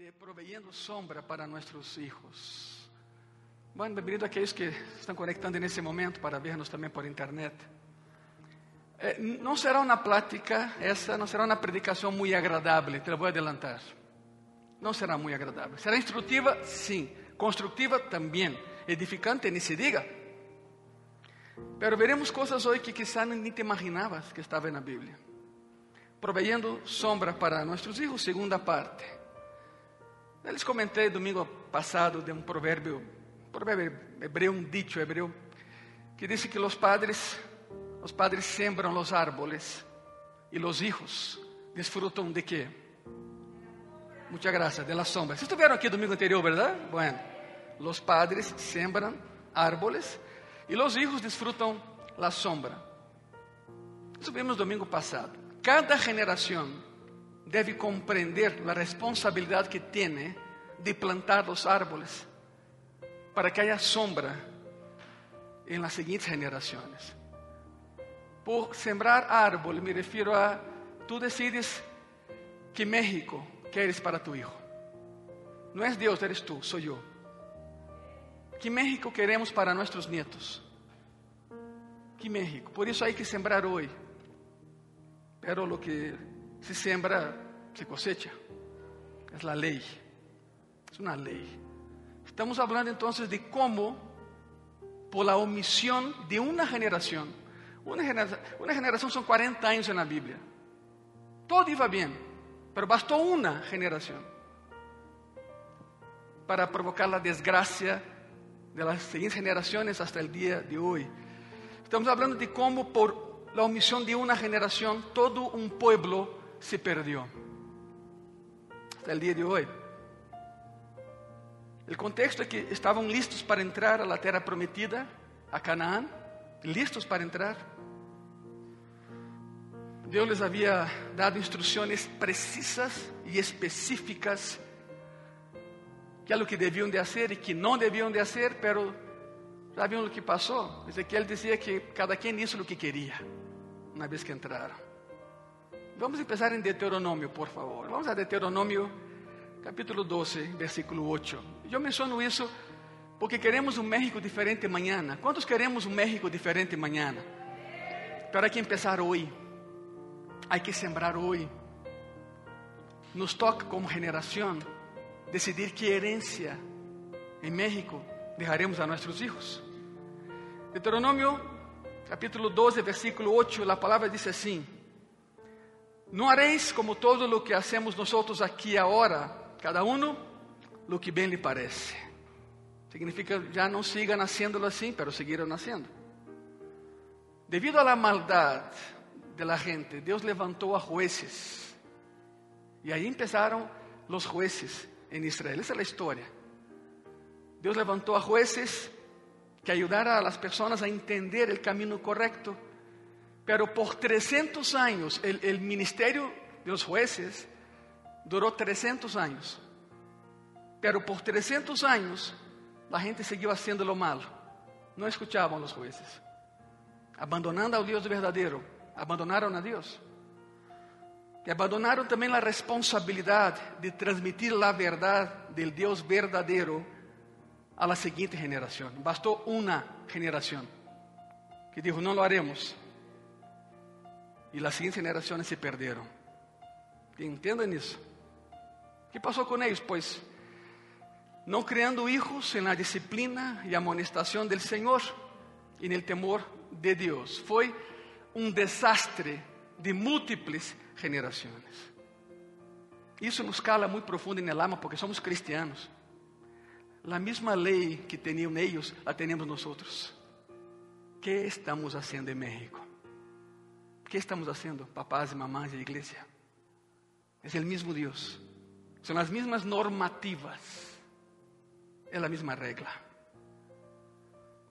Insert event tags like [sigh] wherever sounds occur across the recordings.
de proveyendo sombra para nossos hijos. Bem-vindo aqueles que estão conectando nesse momento para vernos também por internet. Eh, será uma plática, essa não será uma predicação muito agradável, te la vou adelantar. Não será muito agradável. Será instrutiva, sim. Constructiva também. Edificante, nem se diga. Pero veremos coisas hoje que quizá nem te imaginavas que estavam na Bíblia. Proveyendo sombra para nossos hijos, segunda parte. Eu les comentei domingo passado de um provérbio, provérbio hebreu, um dicho hebreu, que diz que os padres, os padres sembram os árboles e os hijos desfrutam de quê? Muchas gracias, de la sombra. Vocês estiveram aqui domingo anterior, verdade? Bueno, os padres sembram árboles e os hijos desfrutam la sombra. Isso vimos domingo passado. Cada geração deve compreender a responsabilidade que tem de plantar os árboles para que haya sombra em las seguintes gerações. Por sembrar árboles, me refiro a tú decides que México queres para tu hijo. Não és Deus, eres tu, sou eu. Que México queremos para nossos nietos? Que México? Por isso hay que sembrar hoje. Pero lo que se sembra, se cosecha. Es la ley. Es una ley. Estamos hablando entonces de cómo, por la omisión de una generación, una generación, una generación son 40 años en la Biblia. Todo iba bien, pero bastó una generación para provocar la desgracia de las siguientes generaciones hasta el día de hoy. Estamos hablando de cómo por la omisión de una generación todo un pueblo se perdió. Hasta el día de hoy. El contexto es que estaban listos para entrar a la tierra prometida, a Canaán, listos para entrar. Deus les havia dado instruções precisas e específicas que é o que deviam de fazer e que não deviam de fazer, pero sabiam o que passou? Ezequiel dizia que cada quem hizo o que queria, uma vez que entraram. Vamos começar em Deuteronômio, por favor. Vamos a Deuteronômio, capítulo 12, versículo 8. Eu menciono isso porque queremos um México diferente amanhã. Quantos queremos um México diferente? Pero hay que empezar hoje. Hay que sembrar hoje. Nos toca como geração decidir que herencia em México dejaremos a nossos hijos. Deuteronômio, capítulo 12, versículo 8, a palavra diz assim: Não haréis como todo lo que hacemos nosotros aqui agora, cada uno lo que bem lhe parece. Significa já não siga nascendo assim, pero seguiram nascendo. Devido a la maldad de la gente, Deus levantou a jueces. E aí empezaram os jueces em Israel. Essa é a história. Deus levantou a jueces que ayudara a las personas a entender el camino correcto. Pero por 300 años, el, el ministerio de los jueces duró 300 años. Pero por 300 años, la gente siguió haciendo lo malo. No escuchaban los jueces. Abandonando al Dios verdadero, abandonaron a Dios. Y abandonaron también la responsabilidad de transmitir la verdad del Dios verdadero a la siguiente generación. Bastó una generación que dijo, no lo haremos. Y las siguientes generaciones se perdieron. ¿Entienden eso? ¿Qué pasó con ellos? Pues no creando hijos en la disciplina y amonestación del Señor y en el temor de Dios. Fue un desastre de múltiples generaciones. Isso nos cala muito profundo el alma porque somos cristianos. La misma ley que tenían ellos, la tenemos nosotros. ¿Qué estamos haciendo en México? ¿Qué estamos haciendo, papás y mamás de iglesia? Es el mismo Dios. Son las mismas normativas. Es la misma regla.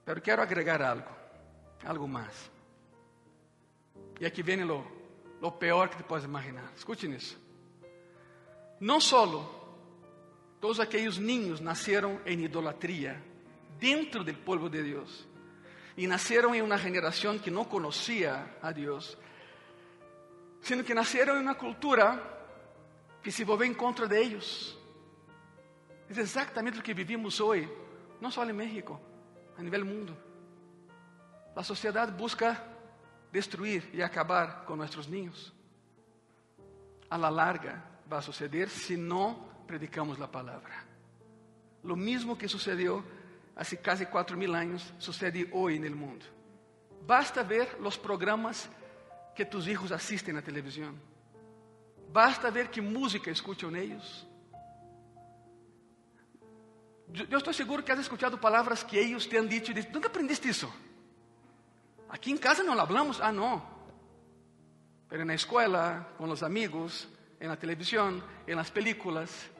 Pero quiero agregar algo, algo más. Y aquí viene lo, lo peor que te puedes imaginar. Escuchen eso. No solo todos aqueles niños nasceram em idolatria dentro do povo de Deus e nasceram em uma geração que não conhecia a Deus, sino que nasceram em uma cultura que se volvió em contra de eles Es exactamente lo que vivimos hoy, no solo en México, a nivel mundo. La sociedad busca destruir y acabar con nuestros niños. A la larga va a suceder si no predicamos la palabra. Lo mismo que sucedió hace casi cuatro mil años sucede hoy en el mundo. Basta ver los programas que tus hijos asisten na televisão. Basta ver que música escutam eles. Eu estou seguro que has escutado palavras que eles te han dicho e ¿dónde aprendiste isso? Aqui em casa não hablamos. Ah, não. Pero na escola, com os amigos, na televisão, nas películas.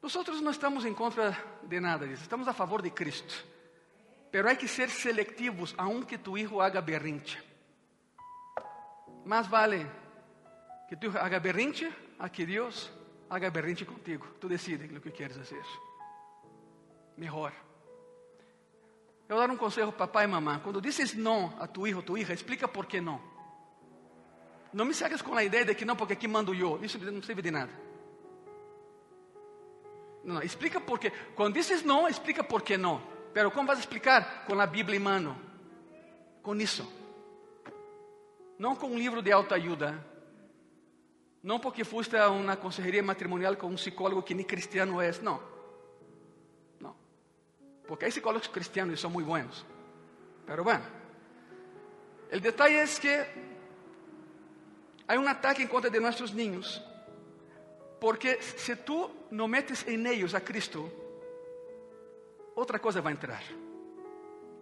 Nós não estamos em contra de nada estamos a favor de Cristo. Pero hay que ser selectivos, aunque tu hijo haga berrinche. Más vale que tu haga berrinche a que Dios haga berrinche contigo. Tú decides lo que quieres hacer. Mejor. Eu vou dar um conselho papai e mamãe. Quando dizes não a tu hijo ou tu hija, explica por que não. Não me saques com a ideia de que não, porque aqui mando eu. Isso não serve de nada. Não, não, explica por quê. Quando dizes não, explica por que não. Pero como vas a explicar? Com a Bíblia em mano. Com isso. Não com um livro de autoajuda. Não porque foste a uma consejeria matrimonial com um psicólogo que nem cristiano é. Não. Não. Porque há psicólogos cristianos e são muito buenos. Pero bueno. O detalhe é que há um ataque em contra de nossos niños. Porque se tu não metes em eles a Cristo, outra coisa vai entrar.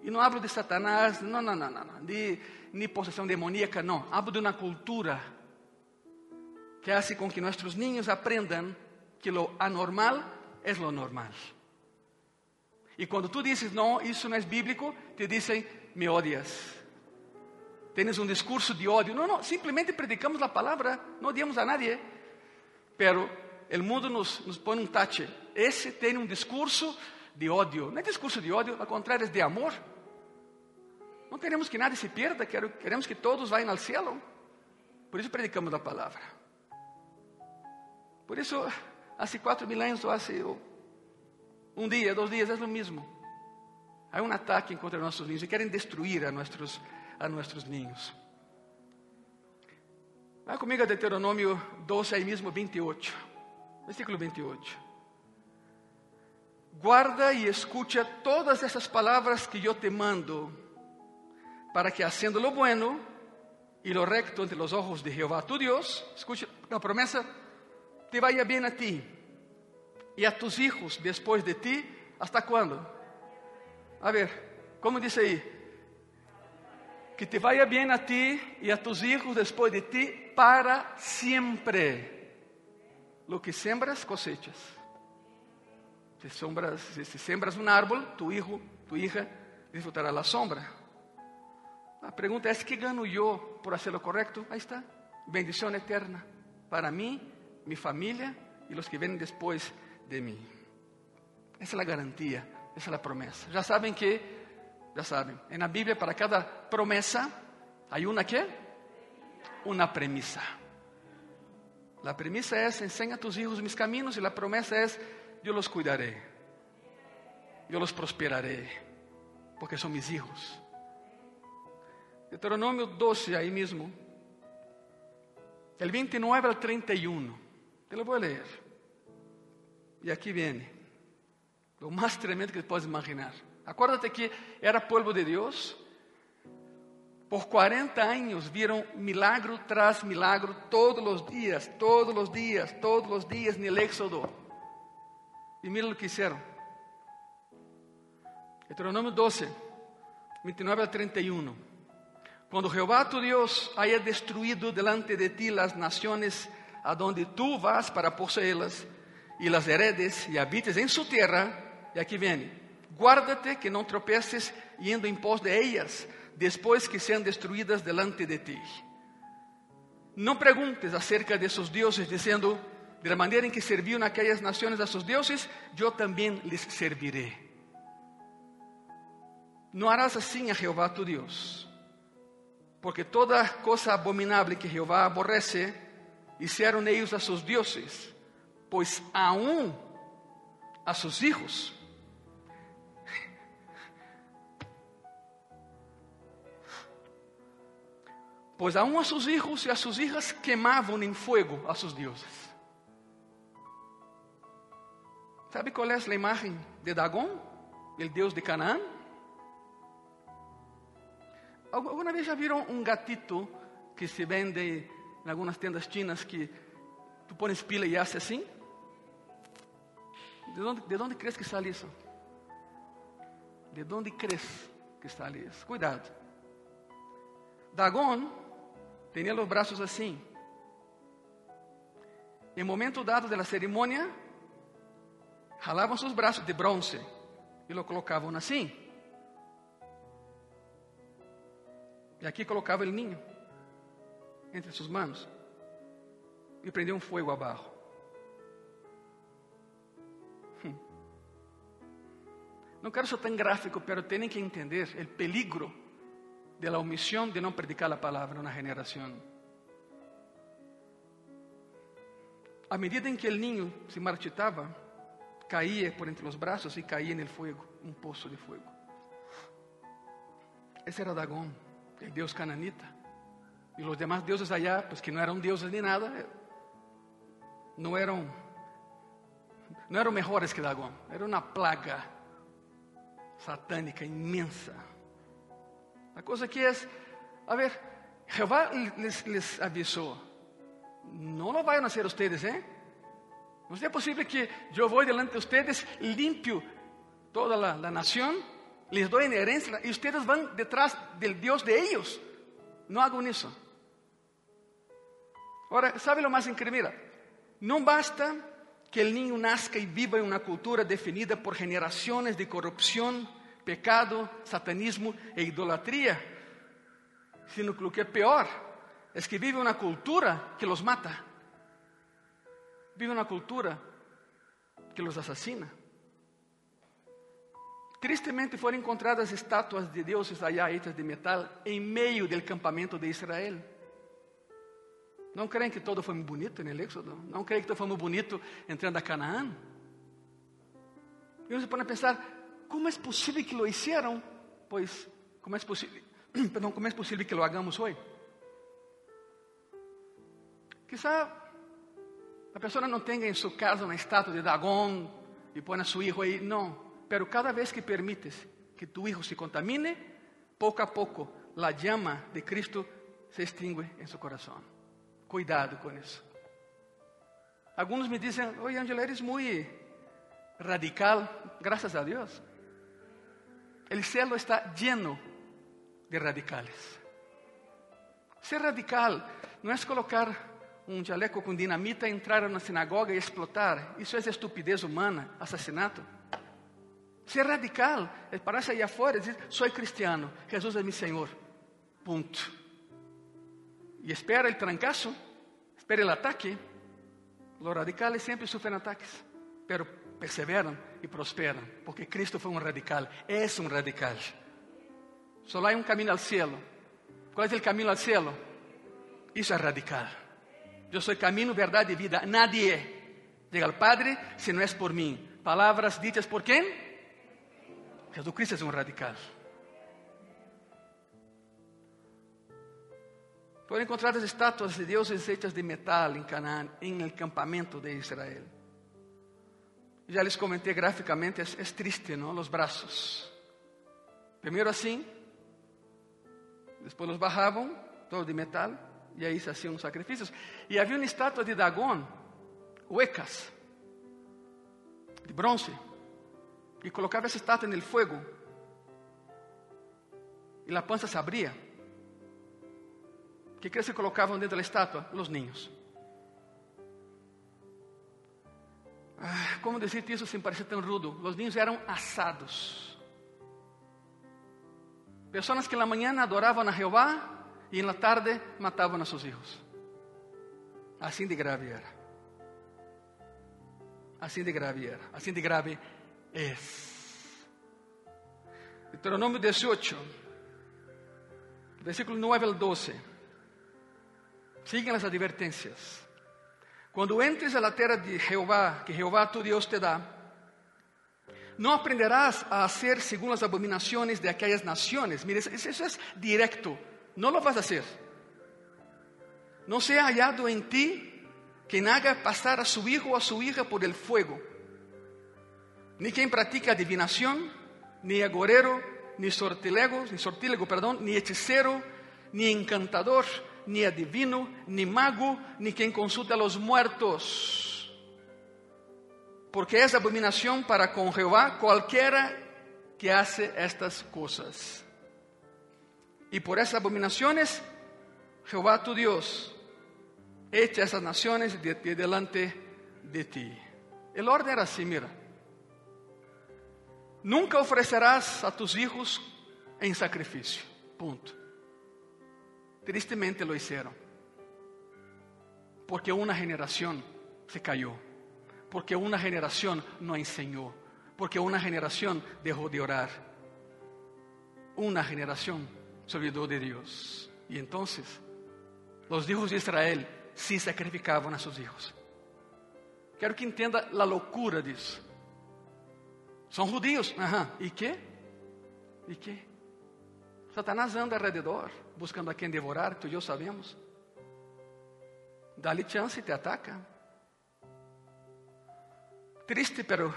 E não hablo de Satanás, não, não, não, não, de nem possessão demoníaca, não. Hablo de uma cultura que hace com que nossos niños aprendam que lo anormal é lo normal. E quando tu dizes, não, isso não é bíblico, te dizem, me odias. Tens um discurso de ódio. Não, não, simplesmente predicamos a palavra, não odiamos a nadie. Pero o mundo nos, nos põe um tache. Esse tem um discurso de ódio. Não é discurso de ódio, ao contrário, é de amor. Não queremos que nada se perda, queremos que todos vayam ao céu. Por isso predicamos a palavra. Por isso, há quatro mil anos, ou há um dia, dois dias, é o mesmo. Há um ataque contra nossos ninhos e querem destruir a nossos, a nossos ninhos. Vai comigo a Deuteronômio 12, aí mesmo 28, versículo 28. Guarda e escucha todas essas palavras que eu te mando, para que haciendo lo bueno y lo recto entre los ojos de Jehová tu Dios, escucha la promesa, te vaya bien a ti y a tus hijos después de ti, ¿hasta cuándo? A ver, ¿cómo dice ahí? Que te vaya bien a ti y a tus hijos después de ti para siempre. Lo que sembras, cosechas. Se, sombras, se sembras um árvore, tu hijo, tu hija disfrutará a sombra. La pregunta es, ¿qué gano yo por hacer lo correcto? Ahí está. Bendición eterna para mí, mi familia y los que vienen después de mí. Esa es la garantía, esa es la promesa. Ya saben que, ya saben, en la Biblia para cada promesa hay una qué? Una premisa. La premisa es, enseña a tus hijos mis caminos y la promesa es, yo los cuidaré, yo los prosperaré, porque son mis hijos. Deuteronomio 12, ahí mismo, del 29 al 31. Te lo voy a leer. Y aquí viene lo más tremendo que te puedes imaginar. Acuérdate que era pueblo de Dios. Por 40 años vieron milagro tras milagro todos los días, todos los días, todos los días en el Éxodo. Y mira lo que hicieron. Deuteronomio 12, 29 al 31. Quando Jeová tu Deus haya destruído delante de ti las naciones a donde tú vas para poseê-las, e las heredes e habites em su terra, e aqui vem, guárdate que não tropeces indo em pos de ellas, depois que sejam destruídas delante de ti. Não perguntes acerca de seus deuses, dizendo, de la manera en que sirvieron aquellas naciones a sus dioses, yo también les serviré. No harás así a Jehová tu Dios, porque toda cosa abominable que Jehová aborrece, hicieron ellos a sus dioses, Pois aún a sus hijos Pois aún a sus hijos y a sus hijas quemavam em fogo a sus dioses. ¿Sabe qual é a imagem de Dagón, o deus de Canaã? Alguma vez já viram um gatito que se vende em algumas tendas chinas que tu pones pila e hace assim? ¿De onde, de onde crees que sale isso? ¿De onde crees que sale isso? Cuidado. Dagón tinha os braços assim. Em momento dado da cerimônia, jalavam seus braços de bronze e lo colocavam assim. E aqui colocava o ninho entre suas mãos e prendia um fogo abaixo. Hum. Não quero ser tão gráfico, mas têm que entender o peligro de la omisión de no predicar la palabra en una generación. A medida en que el niño se marchitaba, caía por entre los brazos y caía en el fuego, un pozo de fuego. Ese era Dagón, el dios cananita. Y los demás dioses allá, pues que no eran dioses ni nada, no eran, no eran mejores que Dagón. Era una plaga satánica inmensa. A coisa que é, a ver, Jehová les, les avisou, não lo vayan a hacer ustedes, ¿eh? No es posible que yo voy delante de ustedes, limpio toda la, la nación, les doy en herencia y ustedes van detrás del Dios de ellos. No hago eso. Ahora, ¿sabe lo más increíble? No basta que el niño nazca y viva en una cultura definida por generaciones de corrupción, pecado, satanismo e idolatria, sino que o que é pior é que vive uma cultura que los mata, vive uma cultura que los assassina. Tristemente foram encontradas estátuas de deuses allá hechas de metal em meio do campamento de Israel. Não creem que todo foi muito bonito no Éxodo? Não creem que todo foi muito bonito entrando a Canaã? E você pode pensar, ¿Cómo es posible que lo hicieron? Pues, ¿cómo es posible? [clears throat] Perdón, ¿cómo es posible que lo hagamos hoy? Quizá la persona no tenga en su casa una estatua de Dagón y pone a su hijo ahí, no. Pero cada vez que permites que tu hijo se contamine, poco a poco la llama de Cristo se extingue en su corazón. Cuidado con eso. Algunos me dicen, oye Angela, eres muy radical. Gracias a Dios. El cielo está lleno de radicales. Ser radical não é colocar um jaleco com dinamita, entrar na sinagoga e explotar. Isso é estupidez humana, assassinato. Ser radical é aí afora e dizer: sou cristiano, Jesus é meu Senhor. Ponto. E espera o trancaço, espera o ataque. Os radicales sempre sofrem ataques, pero perseveram e prosperam, porque Cristo foi um radical, é um radical. Só há um caminho ao céu. Qual é o caminho ao céu? Isso é radical. Eu sou caminho, verdade e vida. Nadie chega ao Padre se não é por mim. Palavras ditas por quem? Jesus Cristo é um radical. Foram encontradas estátuas de deuses hechas de metal em Canaã, em el campamento de Israel. Ya les comenté gráficamente, es, es triste, ¿no? Los brazos. Primero así, después los bajaban, todo de metal, y ahí se hacían sacrificios. Y había una estatua de Dagón, huecas, de bronce, y colocaba esa estatua en el fuego, y la panza se abría. ¿Qué crees que colocaban dentro de la estatua? Los niños. Ah, como dizer isso sem parecer tão rudo? Os niños eram assados. Pessoas que na manhã adoravam a Jeová e na tarde matavam a seus filhos. Assim de grave era. Assim de grave era. Assim de grave é. Deuteronômio 18, versículo 9 ao 12. Sigam as advertências. Cuando entres a la tierra de Jehová, que Jehová tu Dios te da, no aprenderás a hacer según las abominaciones de aquellas naciones. Mire, eso es directo. No lo vas a hacer. No sea hallado en ti quien haga pasar a su hijo o a su hija por el fuego, ni quien practique adivinación, ni agorero, ni sortilego, ni sortílego, perdón, ni hechicero, ni encantador, ni adivino, ni mago, ni quien consulta a los muertos. Porque es abominación para con Jehová cualquiera que hace estas cosas. Y por esas abominaciones, Jehová tu Dios echa esas naciones de, de delante de ti. El orden era así, mira. Nunca ofrecerás a tus hijos en sacrificio. Punto. Tristemente lo hicieron. Porque una generación se cayó. Porque una generación no enseñó. Porque una generación dejó de orar. Una generación se olvidó de Dios. Y entonces los hijos de Israel sí sacrificaban a sus hijos. Quero que entenda a loucura disso. São judios, Ajá. e que? E que? Satanás anda ao redor, buscando a quem devorar, tu e eu sabemos. Dá-lhe chance e te ataca. Triste, pero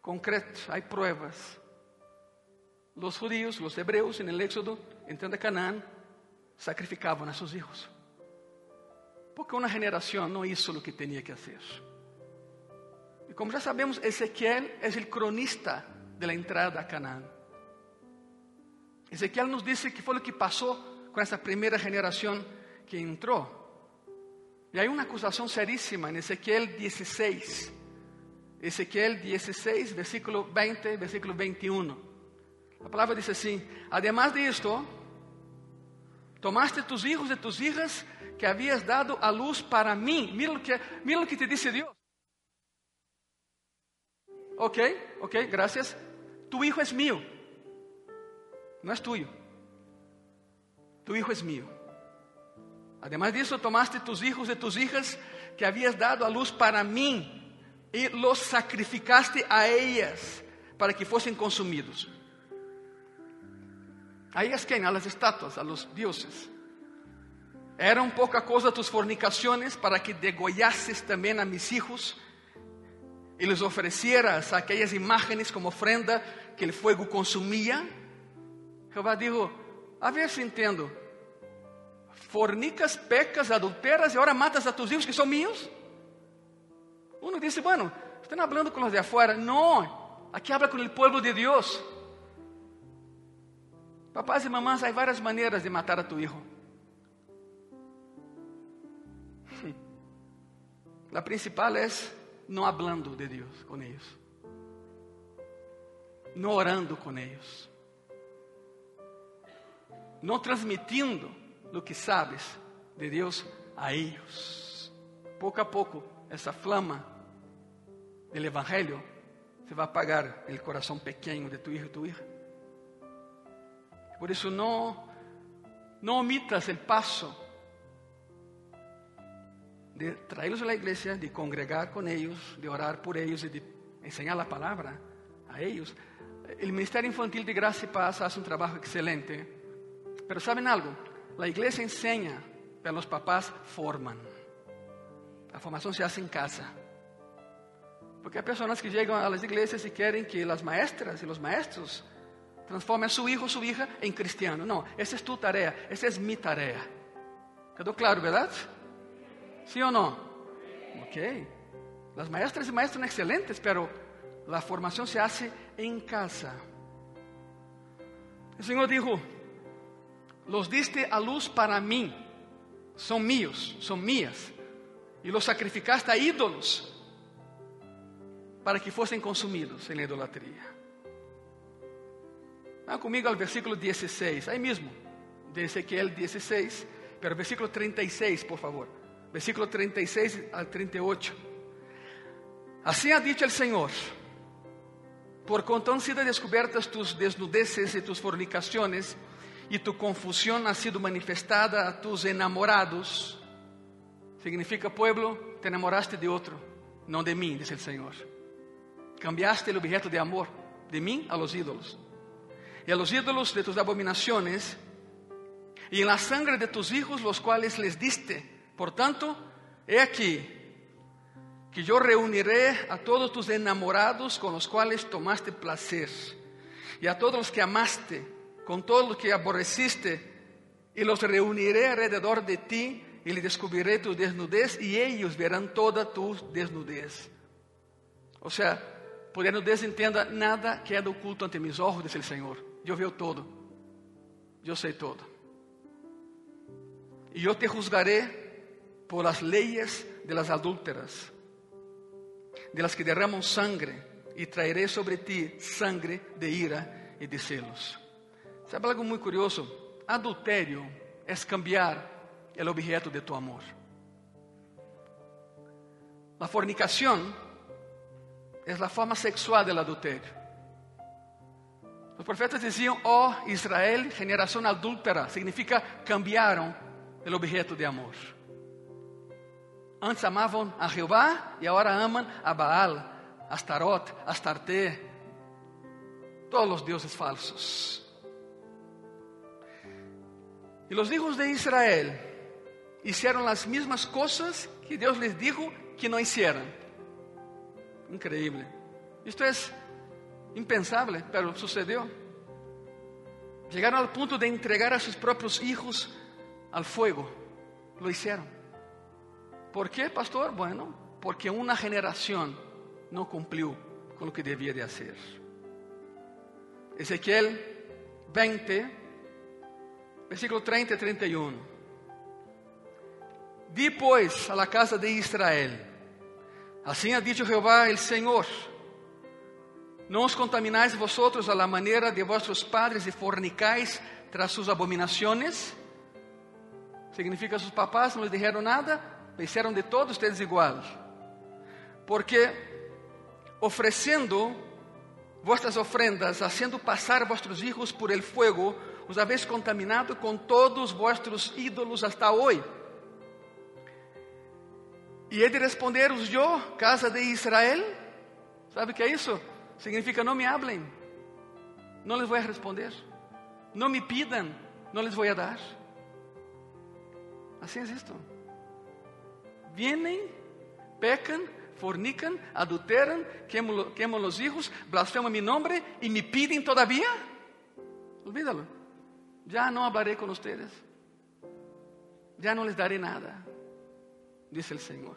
concreto, há pruebas. Los judíos, los hebreos, en el Éxodo, entrando a Canaán, sacrificavam a seus hijos. Porque uma geração não hizo o que tinha que fazer. Y como ya sabemos, Ezequiel es el cronista de la entrada a Canaán. Ezequiel nos dice qué fue lo que pasó con esa primera generación que entró. Y hay una acusación serísima en Ezequiel 16. Ezequiel 16, versículo 20, versículo 21. La palabra dice así, además de esto, tomaste tus hijos y tus hijas que habías dado a luz para mí. Mira lo que, mira lo que te dice Dios. Ok, ok, gracias. Tu hijo es mío, no es tuyo. Tu hijo es mío. Además de eso, tomaste tus hijos y tus hijas que habías dado a luz para mí y los sacrificaste a ellas para que fuesen consumidos. A ellas quem? A las estatuas, a los dioses. Eram pouca coisa tus fornicações para que degollasses também a mis hijos e les oferecieras aquelas imágenes como ofrenda que o fogo consumia. Jeová dijo: A ver se entendo. Fornicas, pecas, adulteras e agora matas a tus hijos que são meus? Uno disse: Bueno, estão falando com os de afuera. Não, aqui habla com o povo de Deus. Papás e mamás, há várias maneiras de matar a tu hijo. [laughs] A principal é não hablando de Deus com eles, não orando com eles, não transmitindo o que sabes de Deus a eles. Pouco a pouco, essa flama do Evangelho se vai apagar o coração pequeno de tu hijo e tu hija. Por isso, não, não omitas o passo de traerlos a la iglesia, de congregar con ellos, de orar por ellos y de enseñar la palabra a ellos. El Ministerio Infantil de Gracia y Paz hace un trabajo excelente, pero ¿saben algo? La iglesia enseña, pero los papás forman. La formación se hace en casa. Porque hay personas que llegan a las iglesias y quieren que las maestras y los maestros transformen a su hijo o su hija en cristiano. No, esa es tu tarea, esa es mi tarea. ¿Quedó claro, verdad? ¿Sí o no? Ok. Las maestras y maestros son excelentes, pero la formación se hace en casa. El Señor dijo, los diste a luz para mí, son míos, son mías, y los sacrificaste a ídolos para que fuesen consumidos en la idolatría. Van conmigo al versículo 16, ahí mismo, de Ezequiel 16, pero versículo 36, por favor versículo 36 al 38. Así ha dicho el Señor, por cuanto han sido descubiertas tus desnudeces y tus fornicaciones, y tu confusión ha sido manifestada a tus enamorados, Significa, pueblo, te enamoraste de otro, no de mí, dice el Señor. Cambiaste el objeto de amor de mí a los ídolos. Y a los ídolos de tus abominaciones, y en la sangre de tus hijos, los cuales les diste. Por tanto, he aquí que yo reuniré a todos tus enamorados con los cuales tomaste placer, y a todos los que amaste, con todos los que aborreciste, y los reuniré alrededor de ti y le descubriré tu desnudez y ellos verán toda tu desnudez. O sea, por desnudez entenda nada queda oculto ante mis ojos, dice el Señor. Yo veo todo. Yo sé todo. Y yo te juzgaré por las leyes de las adúlteras, de las que derraman sangre, y traeré sobre ti sangre de ira y de celos. ¿Sabe algo muy curioso? Adultério é cambiar el objeto de tu amor. La fornicación es la forma sexual del adulterio. Los profetas decían, oh Israel, generación adúltera, significa cambiaron el objeto de amor. Antes amavam a Jeová e agora amam a Baal, a Astarot, a Astarte, todos os deuses falsos. E os hijos de Israel hicieron las mismas cosas que Dios les dijo que no hicieran. Increíble. Esto es impensable, pero sucedió. Llegaron al punto de entregar a sus propios hijos al fuego. Lo hicieron. ¿Por qué, pastor? Bueno, porque una generación no cumplió con lo que debía de hacer. Ezequiel 20, versículo 30 y 31. Di pois a la casa de Israel: Assim ha dicho Jehová el Senhor: Não os contaminais vosotros a la manera de vuestros padres e fornicais tras sus abominaciones. Significa sus papás não lhes dijeron nada, hicieron de todos ustedes igual. Porque ofrecendo vuestras ofrendas, haciendo pasar vuestros hijos por el fuego, os habéis contaminado com todos vuestros ídolos hasta hoy. E ele responder-os eu, casa de Israel, sabe que é isso? Significa não me hablem, não les vou responder, não me pidam, não les vou dar. Assim é isto. Vienen, pecan, fornican, adulteran, queman, queman los hijos, blasfeman mi nombre y me piden todavía. Olvídalo. Ya no hablaré con ustedes. Ya no les daré nada, dice el Señor.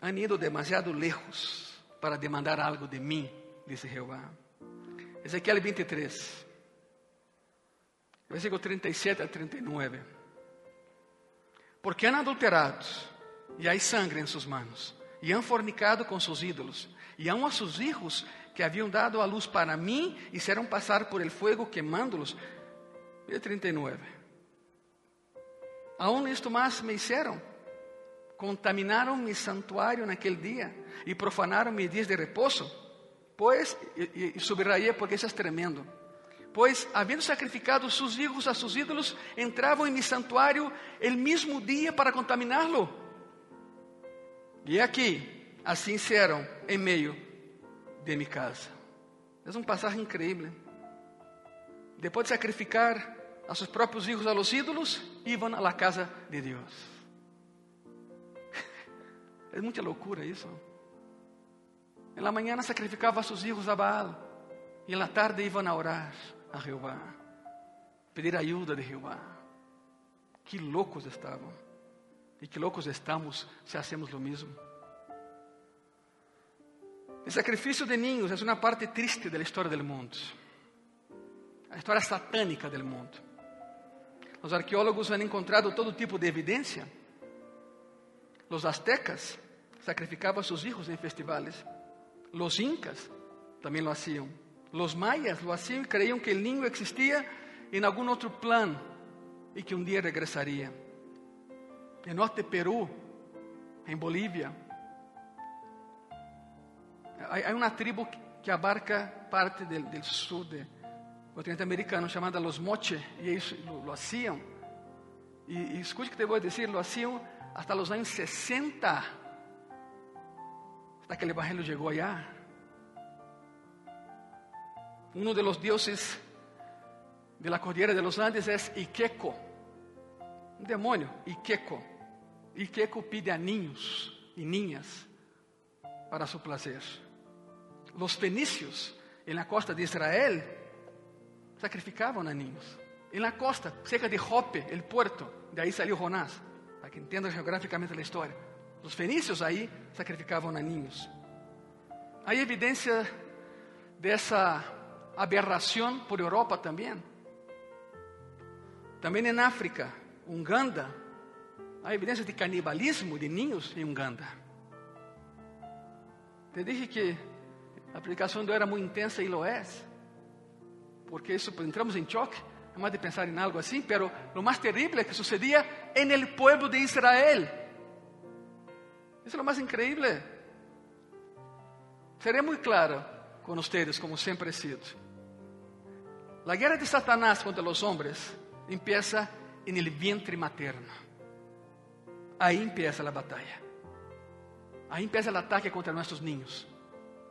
Han ido demasiado lejos para demandar algo de mí, dice Jehová. Ezequiel 23, versículo 37 a 39. Porque han adulterado, e há sangue em suas manos, e han fornicado com seus ídolos, e aun a seus hijos que haviam dado a luz para mim, hicieron passar por el fuego quemándolos. Mira 39. Aún isto mais me hicieron. Contaminaram mi santuário naquele dia e profanaram mis dias de repouso. Pois, e, e subrayé porque isso é tremendo. Pois, havendo sacrificado seus hijos a seus ídolos, entravam em mi santuário el mesmo dia para contaminá-lo. E aqui, assim serão em meio de mi casa. É um passagem incrível. Depois de sacrificar a seus próprios hijos a los ídolos, iam a la casa de Deus. É [laughs] muita loucura isso. En la mañana sacrificava a seus hijos a Baal e en la tarde iban a orar a Jehová, pedir ajuda de Jehová. Que loucos estavam e que loucos estamos se hacemos lo mesmo. O sacrifício de niños é uma parte triste da história do mundo, a história satânica do mundo. Os arqueólogos han encontrado todo tipo de evidência. Os aztecas sacrificavam seus hijos em festivales. Los incas também lo hacían. Los mayas lo hacían y creían que el niño existía en algún otro plan y que un día regresaría. En norte de Perú, en Bolivia, hay, hay una tribu que abarca parte del, del sur continente americano llamada los Moche y ellos lo, lo hacían. Y, y escuche que te voy a decir, lo hacían hasta los años 60, hasta que el Evangelio llegó allá. Uno de los dioses de la cordillera de los Andes es Iqueco, un demonio, Iqueco. Iqueco pide a niños y niñas para su placer. Los fenicios en la costa de Israel sacrificaban a niños. En la costa, cerca de Jope, el puerto, de ahí salió Jonás, para que entiendan geográficamente la historia. Los fenicios ahí sacrificaban a niños. Hay evidencia de esa aberración por Europa también. También en África, Uganda, hay evidencia de canibalismo de niños en Uganda. Te dije que a aplicação de era muito intensa e lo é, porque isso entramos em choque, además de pensar em algo assim, pero lo terrível é que sucedia en el pueblo de Israel. Isso é o mais increíble. Seré muito claro com vocês, como sempre he sido. A guerra de Satanás contra os homens empieza en el vientre materno. Aí empieza a batalha. Aí empieza o ataque contra nossos niños,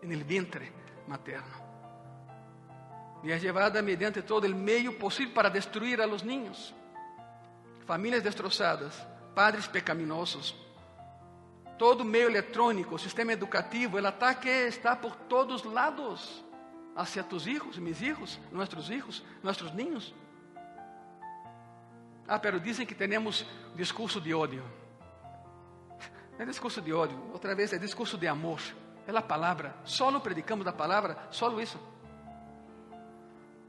en el vientre materno. E é llevada mediante todo o meio possível para destruir a los niños. Famílias destroçadas, padres pecaminosos, todo meio eletrônico, sistema educativo, o ataque está por todos lados hacia tus hijos, mis hijos, nuestros hijos, nuestros niños. Ah, pero dizem que temos discurso de ódio. Não é discurso de ódio, outra vez é discurso de amor. É a palavra. Solo predicamos a palavra, solo isso.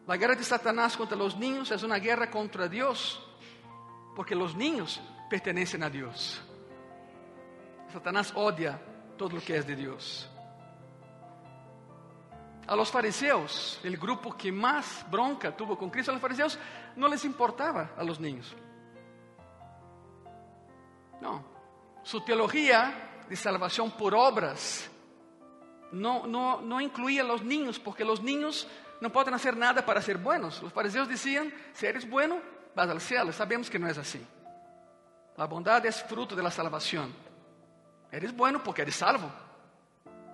A guerra de Satanás contra os niños é uma guerra contra Deus, porque os niños pertenecem a Deus. Satanás odia todo o que é de Deus. A los fariseus, o grupo que mais bronca tuvo com Cristo, a los fariseus não les importava a los niños. Não. Su teología de salvación por obras no, no, no incluía a los niños, porque los niños no pueden hacer nada para ser buenos. Los fariseos decían, si eres bueno, vas al cielo. Sabemos que no es así. La bondad es fruto de la salvación. Eres bueno porque eres salvo.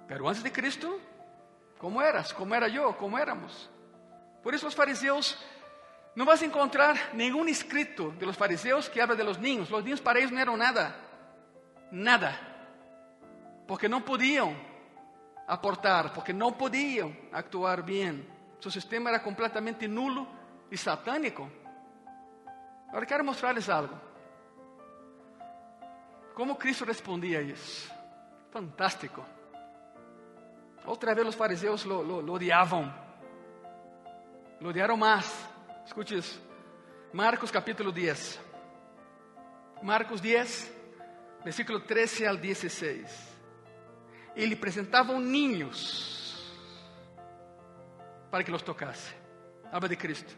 Pero antes de Cristo, ¿cómo eras? ¿Cómo era yo? ¿Cómo éramos? Por eso los fariseos, no vas a encontrar ningún escrito de los fariseos que habla de los niños. Los niños para ellos no eran nada. Nada. Porque não podiam aportar, porque não podiam actuar bem. Seu sistema era completamente nulo e satânico. Agora quero mostrar-lhes algo. Como Cristo respondia a isso? Fantástico. Outra vez os fariseus lo, lo, lo odiavam. Lo odiaram mais. Escute isso. Marcos capítulo 10. Marcos 10, versículo 13 al 16. Ele apresentavam ninhos para que los tocasse. Habla de Cristo.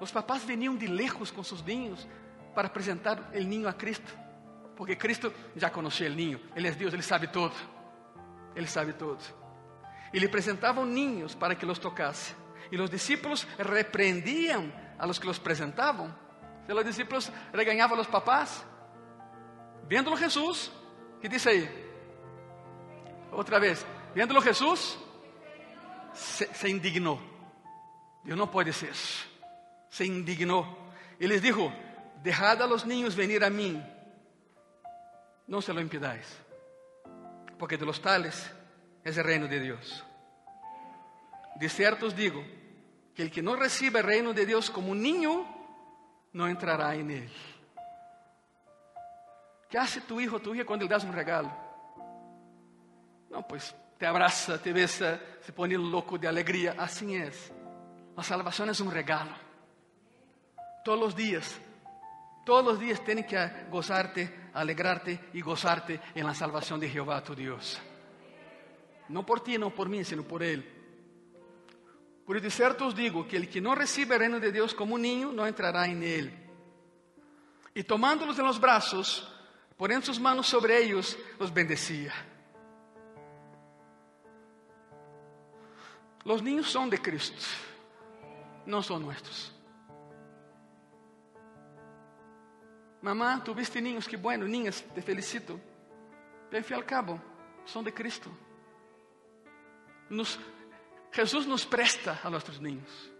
Os papás veniam de lejos com seus ninhos para apresentar o ninho a Cristo. Porque Cristo já conhecia o ninho. Ele é Deus, ele sabe tudo. Ele sabe tudo. E lhe apresentavam ninhos para que los tocasse. E os discípulos repreendiam a los que los apresentavam. E os discípulos regañavam a los papás. Viéndolo Jesús, que dice aí? Outra vez, viéndolo Jesús, se, indignó. Dios no puede ser. Se indignó. Y les dijo, dejad a los niños venir a mí. No se lo impidáis. Porque de los tales es el reino de Dios. De cierto os digo que el que no recibe el reino de Dios como un niño, no entrará en él. ¿Qué hace tu hijo, tu hija cuando le das un regalo? No, pues te abraza, te besa, se pone loco de alegría. Así es. La salvación es un regalo. Todos los días, todos los días tienes que gozarte, alegrarte y gozarte en la salvación de Jehová tu Dios. No por ti, no por mí, sino por Él. Por de cierto os digo que el que no recibe el reino de Dios como un niño, no entrará en Él. Y tomándolos en los brazos, poniendo sus manos sobre ellos, los bendecía. Los niños son de Cristo, no son nuestros. Mamá, tuviste niños, que bueno, niñas, te felicito. Pero al fin y al cabo, son de Cristo. Nos, Jesús nos presta a nuestros niños.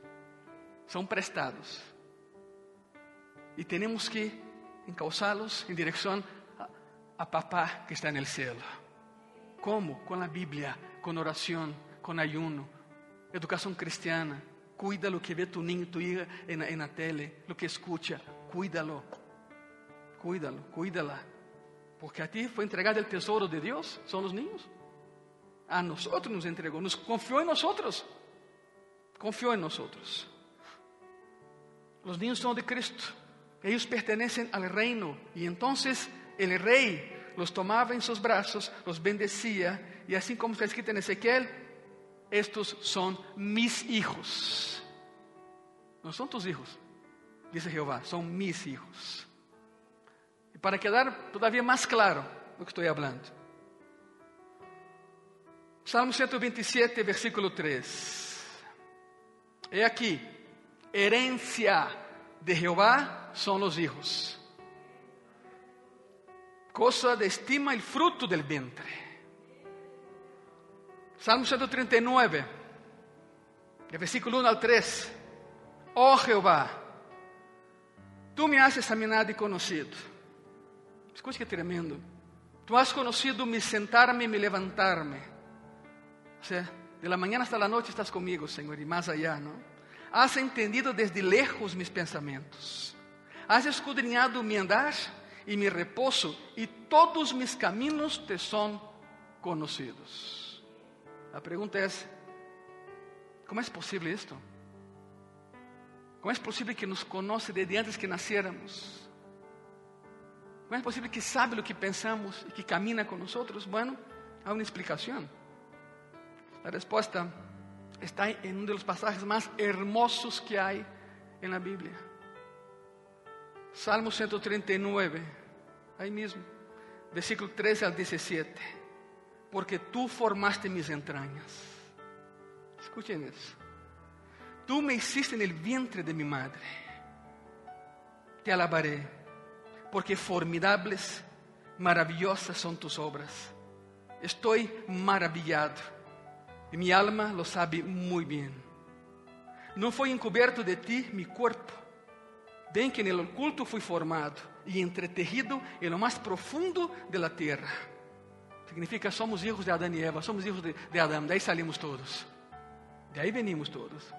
Son prestados. Y tenemos que encauzá-los en dirección a, a papá que está en el cielo. ¿Cómo? Con la Biblia, con oración, con ayuno, educación cristiana. Cuida lo que ve tu niño, tu hija en, en la tele, lo que escucha, cuídalo. Cuídalo, cuídala. Porque a ti fue entregado el tesoro de Dios, son los niños. A nosotros nos entregó, nos confió en nosotros. Confió en nosotros. Los niños son de Cristo. Ellos pertenecen al reino. Y entonces el rey los tomaba en sus brazos, los bendecía. Y así como está escrito en Ezequiel, estos son mis hijos. No son tus hijos, dice Jehová, son mis hijos. Y para quedar todavía más claro lo que estoy hablando. Salmo 127, versículo 3. He aquí, herencia de Jehová son los hijos. Cosa de estima el fruto del vientre. Salmo 139, de versículo 1 al 3. Oh Jehová, tú me has examinado y conocido. Escute que tremendo. Tú has conocido mi sentarme y mi levantarme. Sea, de la mañana hasta la noche estás conmigo, Señor, y más allá, ¿no? Has entendido desde lejos mis pensamientos. Has escudriñado mi andar y mi reposo, y todos mis caminos te son conocidos. La pregunta es, ¿cómo es posible esto? ¿Cómo es posible que nos conoce desde antes que naciéramos? ¿Cómo es posible que sabe lo que pensamos y que camina con nosotros? Bueno, hay una explicación. La respuesta está en uno de los pasajes más hermosos que hay en la Biblia. Salmo 139, ahí mismo, versículo 13 al 17. Porque tú formaste mis entrañas. Escuchen eso. Tú me hiciste en el vientre de mi madre. Te alabaré, porque formidables, maravillosas son tus obras. Estoy maravillado y mi alma lo sabe muy bien. No fue encubierto de ti mi cuerpo, bem que el oculto fui formado y entretejido en lo más profundo de la tierra. Significa somos hijos de Adán y Eva, somos hijos de, de Adán, de ahí salimos todos. De ahí venimos todos.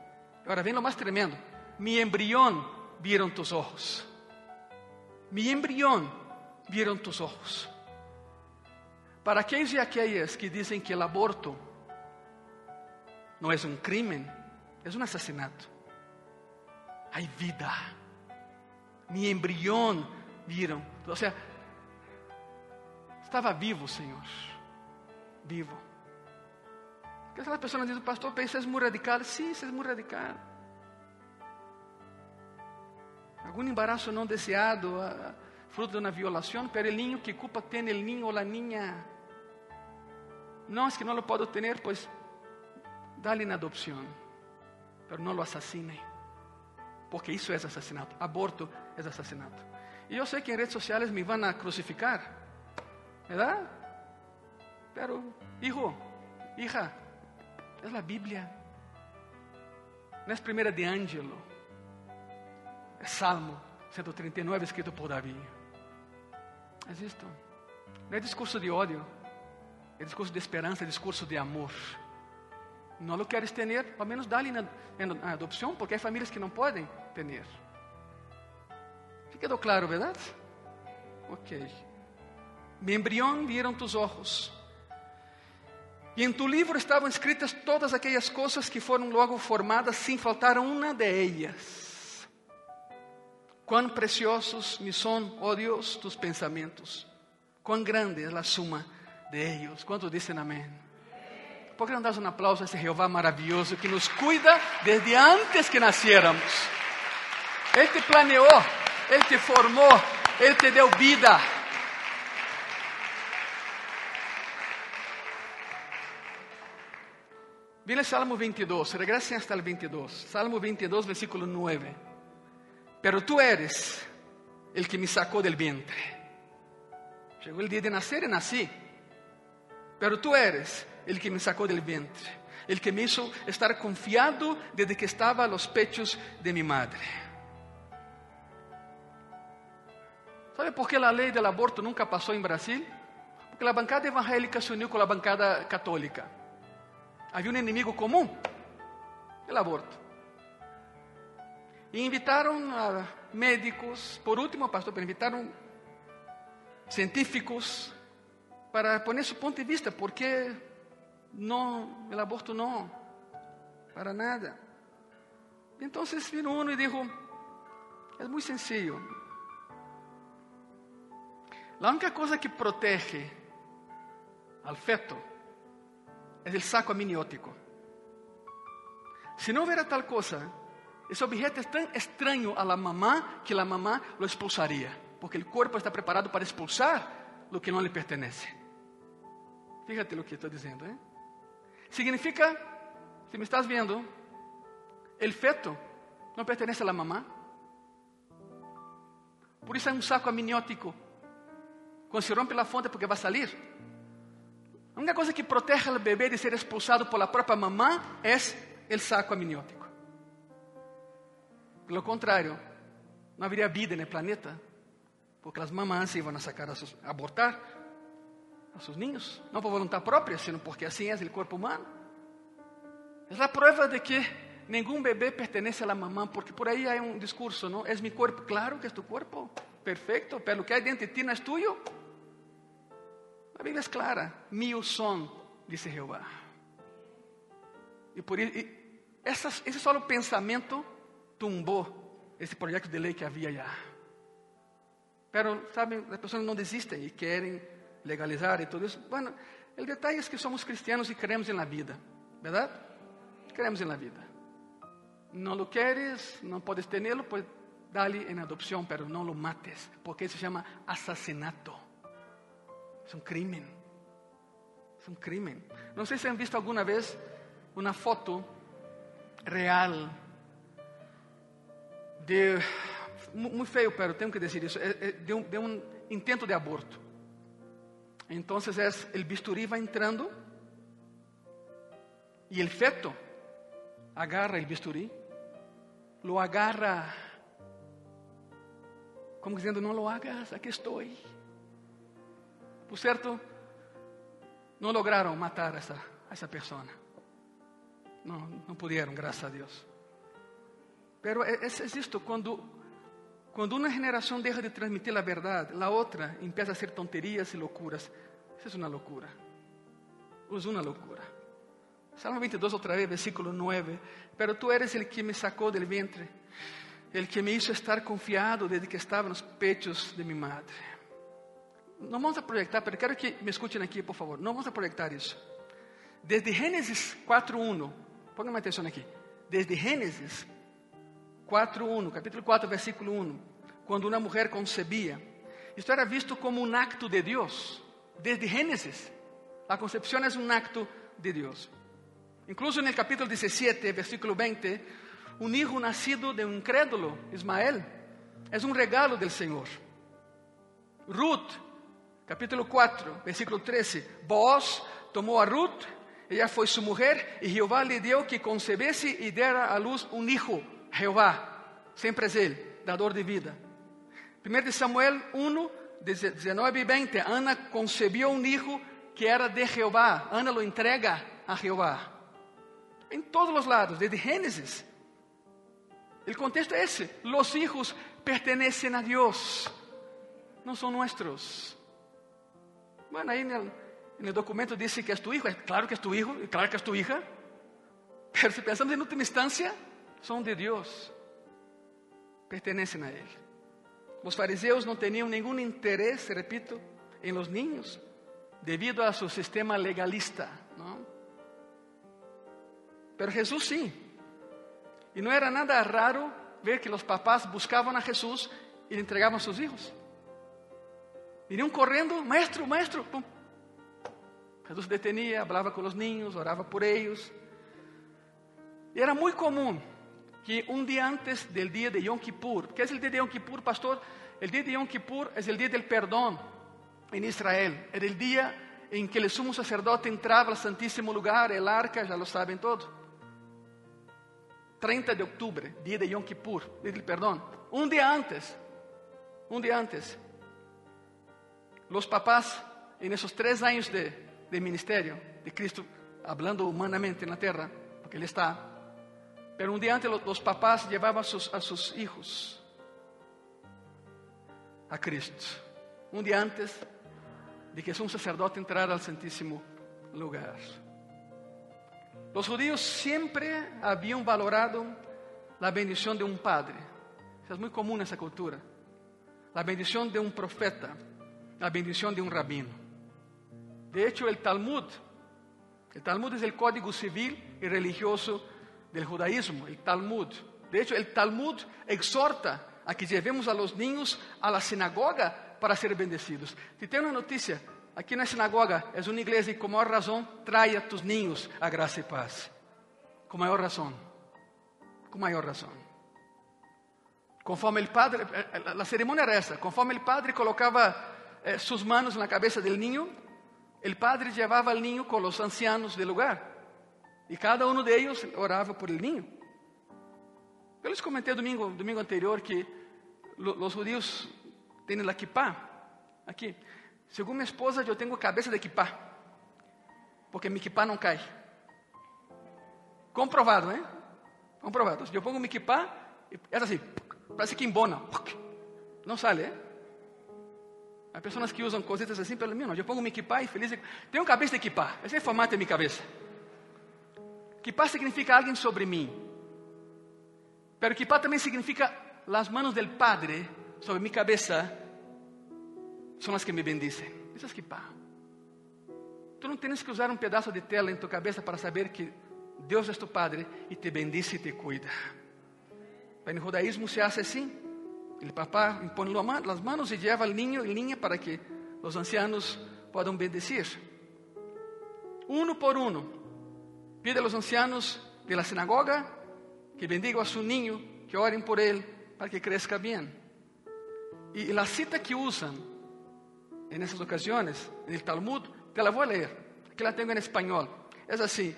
Ahora ven lo más tremendo. Mi embrión vieron tus ojos. Mi embrión vieron tus ojos. Para aquellos y aquellas que dicen que el aborto no es un crimen, es un asesinato. Hay vida. Mi embrión vieron. O sea, estaba vivo, Señor. Vivo. Porque as pessoas dizem, pastor, isso é muito radical. Sim, isso é muito radical. Algum embaraço não desejado, fruto de uma violação, pero o niño que culpa tem o niño ou a niña. Não, é que não lo puedo ter, pues dale na adopção, pero não lo assassine, porque isso é assassinato. Aborto é assassinato. E eu sei que em redes sociais me vão a crucificar, ¿verdad? Pero, hijo, hija, es la Biblia. No es primera de Ángelo. Es Salmo 139 escrito por David. Es esto. No es discurso de odio. Es discurso de esperanza, es discurso de amor. No lo quieres tener, al menos dale en, en adopción, porque hay familias que no pueden tener. ¿Sí quedó claro, verdad? Ok. Mi embrión vieron tus ojos. E em tu livro estavam escritas todas aquelas coisas que foram logo formadas, sem faltar uma de ellas. Quão preciosos me são, oh Deus, tus pensamentos. Quão grande é a suma de ellos. Quantos dizem amém? Por que não das um aplauso a esse Jeová maravilhoso que nos cuida desde antes que nasciéramos? Ele te planeou, Ele te formou, Ele te deu vida. Viene Salmo 22, regresen hasta el 22. Salmo 22, versículo 9. Pero tú eres el que me sacó del vientre. Llegó el día de nacer y nací. Pero tú eres el que me sacó del vientre, el que me hizo estar confiado desde que estaba a los pechos de mi madre. ¿Sabe por qué la ley del aborto nunca pasó en Brasil? Porque la bancada evangélica se unió con la bancada católica. Había un enemigo común, el aborto. E invitaram a médicos, por último, pastor, invitaram científicos para poner su ponto de vista, porque no, el aborto no, para nada. Entonces vino uno y dijo, es muy sencillo. La única cosa que protege al feto es el saco amniótico. Si no hubiera tal cosa, esse objeto é tão estranho a la mamá que la mamá lo expulsaria, porque o corpo está preparado para expulsar o que não lhe pertenece. Fíjate o que estou dizendo, ¿eh? Significa, se me estás vendo, o feto não pertence a la mamá. Por isso é um saco amniótico. Quando se rompe a fonte, porque vai sair. A única coisa que protege ao bebê de ser expulsado por la própria mamá é o saco amniótico. Pelo contrário, não haveria vida no planeta, porque as mamães iam a sacar a, sus, abortar seus ninhos, não por vontade própria, sino porque assim é o corpo humano. É a prova de que nenhum bebê pertence à mamã, porque por aí há um discurso, não? É meu corpo, claro que é tu corpo, perfeito, pero o que há dentro de ti não é tuyo. A Bíblia é clara, mío son, disse Jeová. E por isso, esse só pensamento tumbou esse projeto de lei que havia já. Pero, sabe, as pessoas não desistem e querem legalizar e tudo isso. Bueno, o detalhe é que somos cristianos e creemos na vida, verdade? Creemos na vida. Não lo queres, não podes tê-lo, pues dale em adopção, pero não lo mates, porque se chama assassinato. É um crime. É um crime. Não sei se han visto alguma vez uma foto real de muito feio, pero tenho que dizer isso, de um, de um intento de aborto. Entonces es, el bisturí va entrando y el feto agarra el bisturí, lo agarra, como diciendo, no lo hagas, aquí estoy. Por cierto, no lograron matar a esa, a esa persona. No, no pudieron, gracias a Dios. Pero es, es esto, cuando cuando una generación deja de transmitir la verdad, la otra empieza a hacer tonterías y locuras. Eso es una locura. Es una locura. Salmo 22 otra vez, versículo 9. Pero tú eres el que me sacó del vientre, el que me hizo estar confiado desde que estaba en los pechos de mi madre. No vamos a proyectar, pero quiero que me escuchen aquí, por favor. No vamos a proyectar eso. Desde Génesis 4.1, pónganme atención aquí. Desde Génesis 4.1, capítulo 4, versículo 1, cuando una mujer concebía. Esto era visto como un acto de Dios, desde Génesis. La concepción es un acto de Dios. Incluso en el capítulo 17, versículo 20, un hijo nacido de un incrédulo, Ismael, es un regalo del Señor. Ruth, capítulo 4, versículo 13, Boaz tomó a Ruth, ella fue su mujer, y Jehová le dio que concebiese y diera a luz un hijo. Jehová, sempre é Ele, dador de vida. 1 Samuel 1, 19 e 20, Ana concebió um hijo que era de Jehová. Ana lo entrega a Jehová. Em todos os lados, desde Gênesis. O contexto é esse: los hijos pertenecem a Deus, não são nossos. Bueno, aí no, documento diz que é tu hijo, claro que é tu hijo, claro que é tu hija, pero se pensamos em última instância, son de Dios, pertenecen a Él. Los fariseos no tenían ningún interés, repito, en los niños, debido a su sistema legalista. ¿no? Pero Jesús sí. Y no era nada raro ver que los papás buscaban a Jesús y le entregaban a sus hijos. Venían corriendo, maestro, maestro. Pum. Jesús detenía, hablaba con los niños, oraba por ellos. Y era muy común que un día antes del día de Yom Kippur, ¿qué es el día de Yom Kippur, pastor? El día de Yom Kippur es el día del perdón en Israel. Era el día en que el sumo sacerdote entraba al santísimo lugar, el arca, ya lo saben todo. 30 de octubre, día de Yom Kippur, día del perdón. Un día antes, un día antes, los papás en esos tres años de, de ministerio de Cristo, hablando humanamente en la tierra, porque Él está, pero un día antes los, papás llevaban a sus, hijos a Cristo. Un día antes de que un sacerdote entrara al Santísimo lugar. Los judíos siempre habían valorado la bendición de un padre. Es muy común en esa cultura. La bendición de un profeta, la bendición de un rabino. De hecho, el Talmud, el Talmud es el código civil y religioso del judaísmo, el Talmud. De hecho, el Talmud exhorta a que llevemos a los niños a la sinagoga para ser bendecidos. Te tengo una noticia, Aqui na sinagoga é uma igreja e com maior razão traia tus niños a graça e paz. Com maior razão. Com maior razão. Conforme o padre, a eh, eh, cerimônia era essa, conforme o padre colocava eh, suas mãos na cabeça do niño, o padre levava o niño com os ancianos do lugar. E cada um deles orava por el niño. Eu les comentei domingo, domingo anterior que os judíos têm a kippah aqui. Segundo minha esposa, eu tenho cabeça de equipar. Porque mi equipar não cai. Comprovado, né? Comprovado. Se eu pongo mi equipar, é assim, parece que embona. Não sai, né? Há pessoas que usam coisitas assim pelo menos. Eu pongo mi equipar e feliz. Tenho cabeça de equipar. Esse é o formato da minha cabeça. Equipar significa alguém sobre mim. Pero equipar também significa as manos del Padre sobre minha cabeça son las que me bendicen. Eso es kippah. Tú no tienes que usar un pedazo de tela en tu cabeza para saber que Dios es tu Padre y te bendice y te cuida. En judaísmo se hace así. El papá impone las manos y lleva al niño y niña para que los ancianos puedan bendecir. Uno por uno, pide a los ancianos de la sinagoga que bendigan a su niño, que oren por él para que crezca bien. Y la cita que usan en esas ocasiones, en el Talmud, te la voy a leer, aquí la tengo en español. Es así,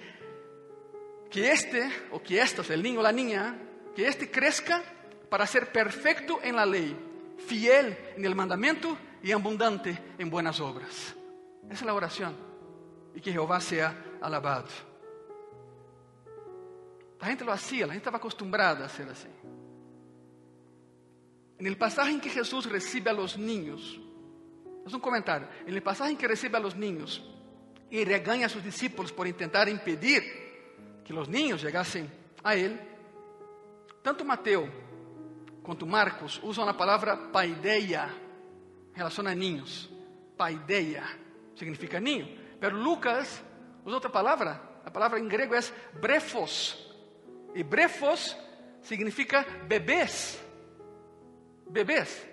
que este, o que esta, el niño o la niña, que este crezca para ser perfecto en la ley, fiel en el mandamiento y abundante en buenas obras. Esa es la oración. Y que Jehová sea alabado. La gente lo hacía, la gente estaba acostumbrada a hacer así. En el pasaje en que Jesús recibe a los niños, es un comentario. En el pasaje que recibe a los niños y regaña a sus discípulos por intentar impedir que los niños llegasen a él, tanto Mateo quanto Marcos usam a palavra paideia relação a niños. Paideia significa niño. Pero Lucas usa outra palavra. A palavra em grego é brefos. E brefos significa bebês. Bebês.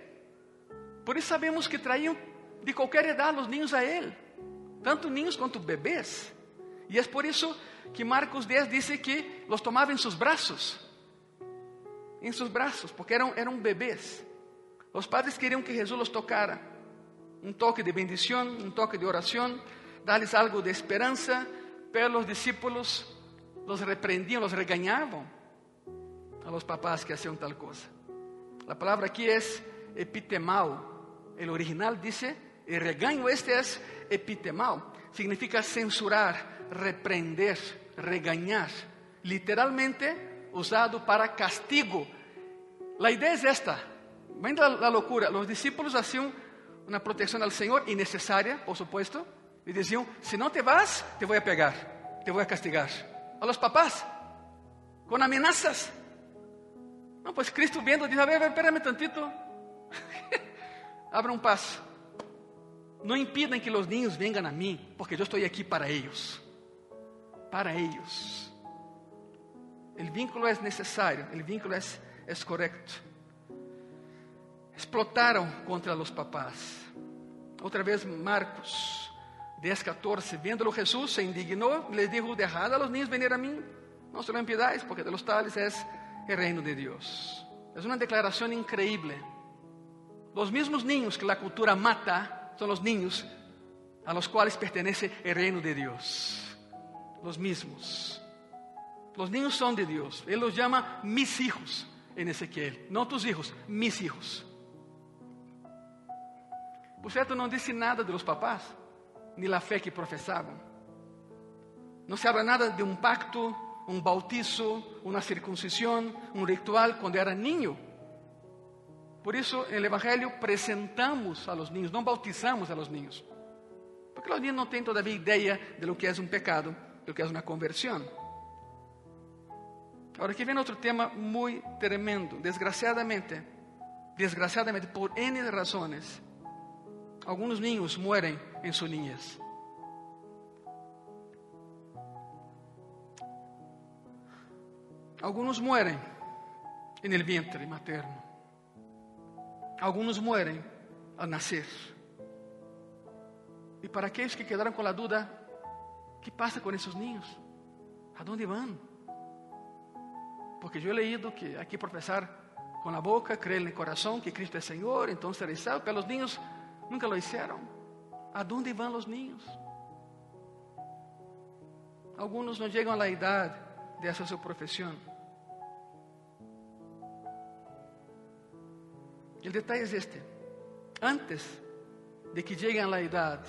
Por isso sabemos que traíam de qualquer idade os ninhos a Ele, tanto ninhos quanto bebês. E é por isso que Marcos 10 diz que los tomava em seus braços, em seus braços, porque eram, eram bebês. Os padres queriam que Jesus los tocara, um toque de bendição, um toque de oração, darles algo de esperança, pero os discípulos los repreendiam, los regañavam a los papás que hacían tal coisa. A palavra aqui é epitemao. O original diz el este es epitemal, significa censurar, reprender, regañar, literalmente usado para castigo. La idea es esta, ven la, la locura, los discípulos hacían una protección al Señor innecesaria, por supuesto, y decían, si no te vas, te voy a pegar, te voy a castigar. A los papás, con amenazas. No, pues Cristo viendo, dice, a ver, a espérame tantito, [laughs] abra un paso. Não impidam que os niños venham a mim, porque eu estou aqui para eles. Para eles. O vínculo é necessário, o vínculo é, é correto. Explotaram contra os papás. Outra vez, Marcos 10, 14. Viendo-lo Jesus, se indignou, les dijo: Dejad a los niños venir a mim. Não se lo impidáis, porque de los tales é el reino de Dios. Es una declaración increíble. Los mismos niños que la cultura mata son los niños a los cuales pertenece el reino de Dios. Los mismos. Los niños son de Dios. Él los llama mis hijos en Ezequiel. No tus hijos, mis hijos. Por cierto, no dice nada de los papás, ni la fe que profesaban. No se habla nada de un pacto, un bautizo, una circuncisión, un ritual cuando era niño. Por eso en el Evangelio presentamos a los niños, no bautizamos a los niños. Porque los niños no tienen todavía idea de lo que es un pecado, de lo que es una conversión. Ahora aquí viene otro tema muy tremendo. Desgraciadamente, desgraciadamente, por N razones, algunos niños mueren en su niñez. Algunos mueren en el vientre materno. Algunos mueren al nacer. Y para aquellos que quedaron con la duda, ¿qué pasa con esos niños? ¿A dónde van? Porque yo he leído que hay que profesar con la boca, creer en el corazón que Cristo es Señor, entonces seréis salvos. Pero los niños nunca lo hicieron. ¿A dónde van los niños? Algunos no llegan a la edad de hacer su profesión. El detalle es este. Antes de que lleguen a la edad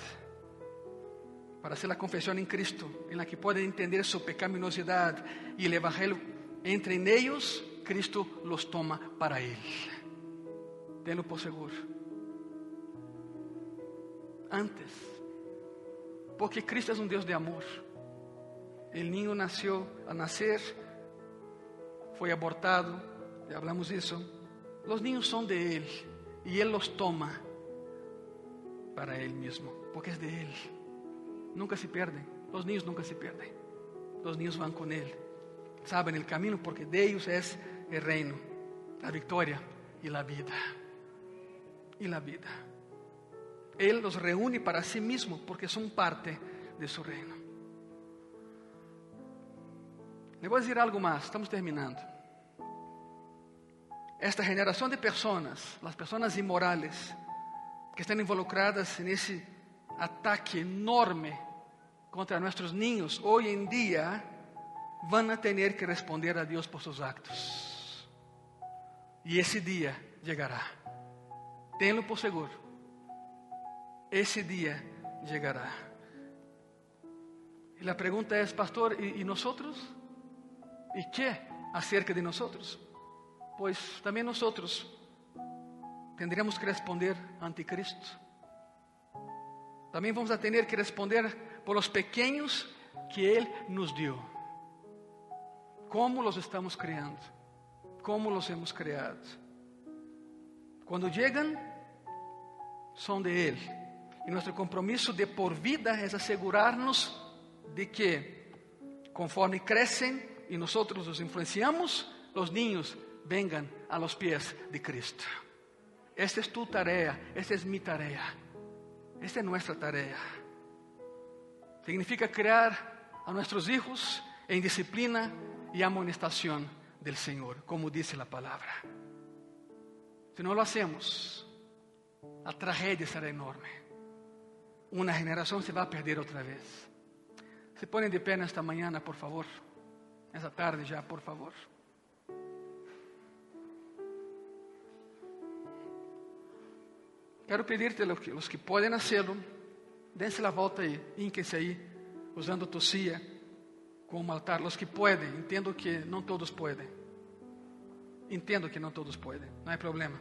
para hacer la confesión en Cristo, en la que pueden entender su pecaminosidad y el Evangelio entre en ellos, Cristo los toma para Él. Tenlo por seguro. Antes, porque Cristo es un Dios de amor. El niño nació a nacer, fue abortado, ya hablamos de eso. Los niños son de Él y Él los toma para Él mismo, porque es de Él. Nunca se pierden, los niños nunca se pierden. Los niños van con Él, saben el camino porque de ellos es el reino, la victoria y la vida. Y la vida. Él los reúne para sí mismo porque son parte de su reino. Le voy a decir algo más, estamos terminando. Esta generación de personas, las personas inmorales, que están involucradas en ese ataque enorme contra nuestros niños, hoy en día van a tener que responder a Dios por sus actos. Y ese día llegará. Tenlo por seguro. Ese día llegará. Y la pregunta es, pastor, ¿y, y nosotros? ¿Y qué acerca de nosotros? Pues también nosotros tendríamos que responder ante Cristo. También vamos a tener que responder por los pequeños que Él nos dio. ¿Cómo los estamos creando? ¿Cómo los hemos creado? Cuando llegan, son de Él. Y nuestro compromiso de por vida es asegurarnos de que conforme crecen y nosotros los influenciamos, los niños vengan a los pies de Cristo. Esta es tu tarea, esta es mi tarea, esta es nuestra tarea. Significa crear a nuestros hijos en disciplina y amonestación del Señor, como dice la palabra. Si no lo hacemos, la tragedia será enorme. Una generación se va a perder otra vez. Se ponen de pena esta mañana, por favor. Esta tarde ya, por favor. Quero pedir-te, os que podem hacerlo, dense la volta aí, ínquense aí, usando tosia como altar. Os que podem, entendo que não todos podem. Entendo que não todos podem, não é problema.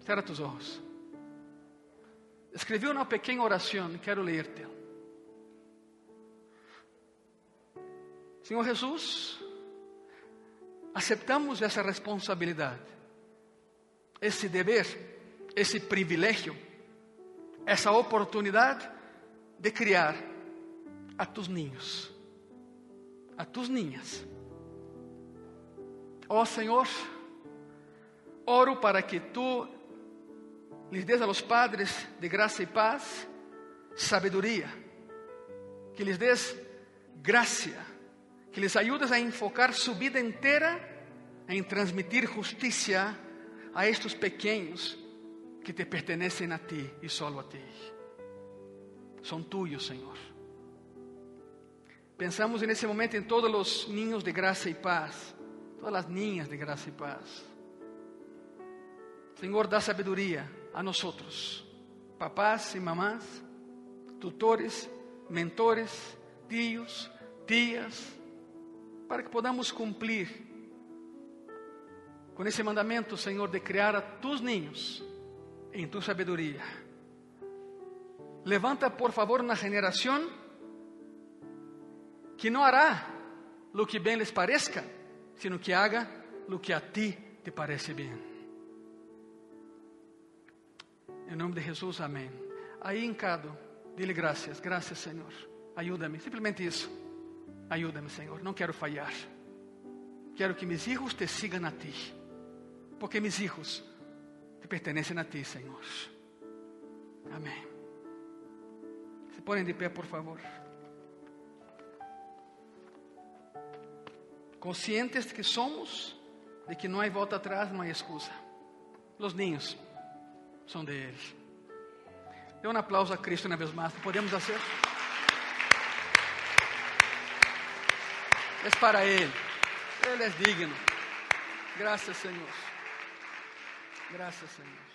Cierra tus ojos. Escrevi uma pequena oração, quero ler-te. Senhor Jesus, aceptamos essa responsabilidade, esse dever esse privilégio, essa oportunidade de criar a tus niños, a tus niñas. Oh Senhor, oro para que tu lhes des a los padres de graça e paz sabedoria, que lhes des graça, que les ayudes a enfocar su vida inteira em transmitir justiça a estes pequenos que te pertenecem a ti e solo a ti. São tuyos, Senhor. Pensamos nesse momento em todos os ninhos de graça e paz, todas as ninhas de graça e paz. Senhor, dá sabedoria a nós, papás e mamás, tutores, mentores, tios, tias, para que podamos cumprir com esse mandamento, Senhor, de criar a tus ninhos em tu sabedoria. Levanta, por favor, uma geração que não hará lo que bem les parezca, sino que haga lo que a ti te parece bem. Em nome de Jesus, amém. Aí, encado, dile graças, graças, Senhor. Ajuda-me, simplesmente isso. Ajuda-me, Senhor. Não quero falhar. Quero que meus filhos te sigam a ti. Porque meus filhos te pertenecem a ti, Senhor. Amém. Se põem de pé, por favor. Conscientes que somos, de que não há volta atrás, não há excusa. Os ninhos são deles. Dê um aplauso a Cristo na vez mais. Podemos fazer? É para Ele. Ele é digno. Graças, Senhor. Graças, Senhor.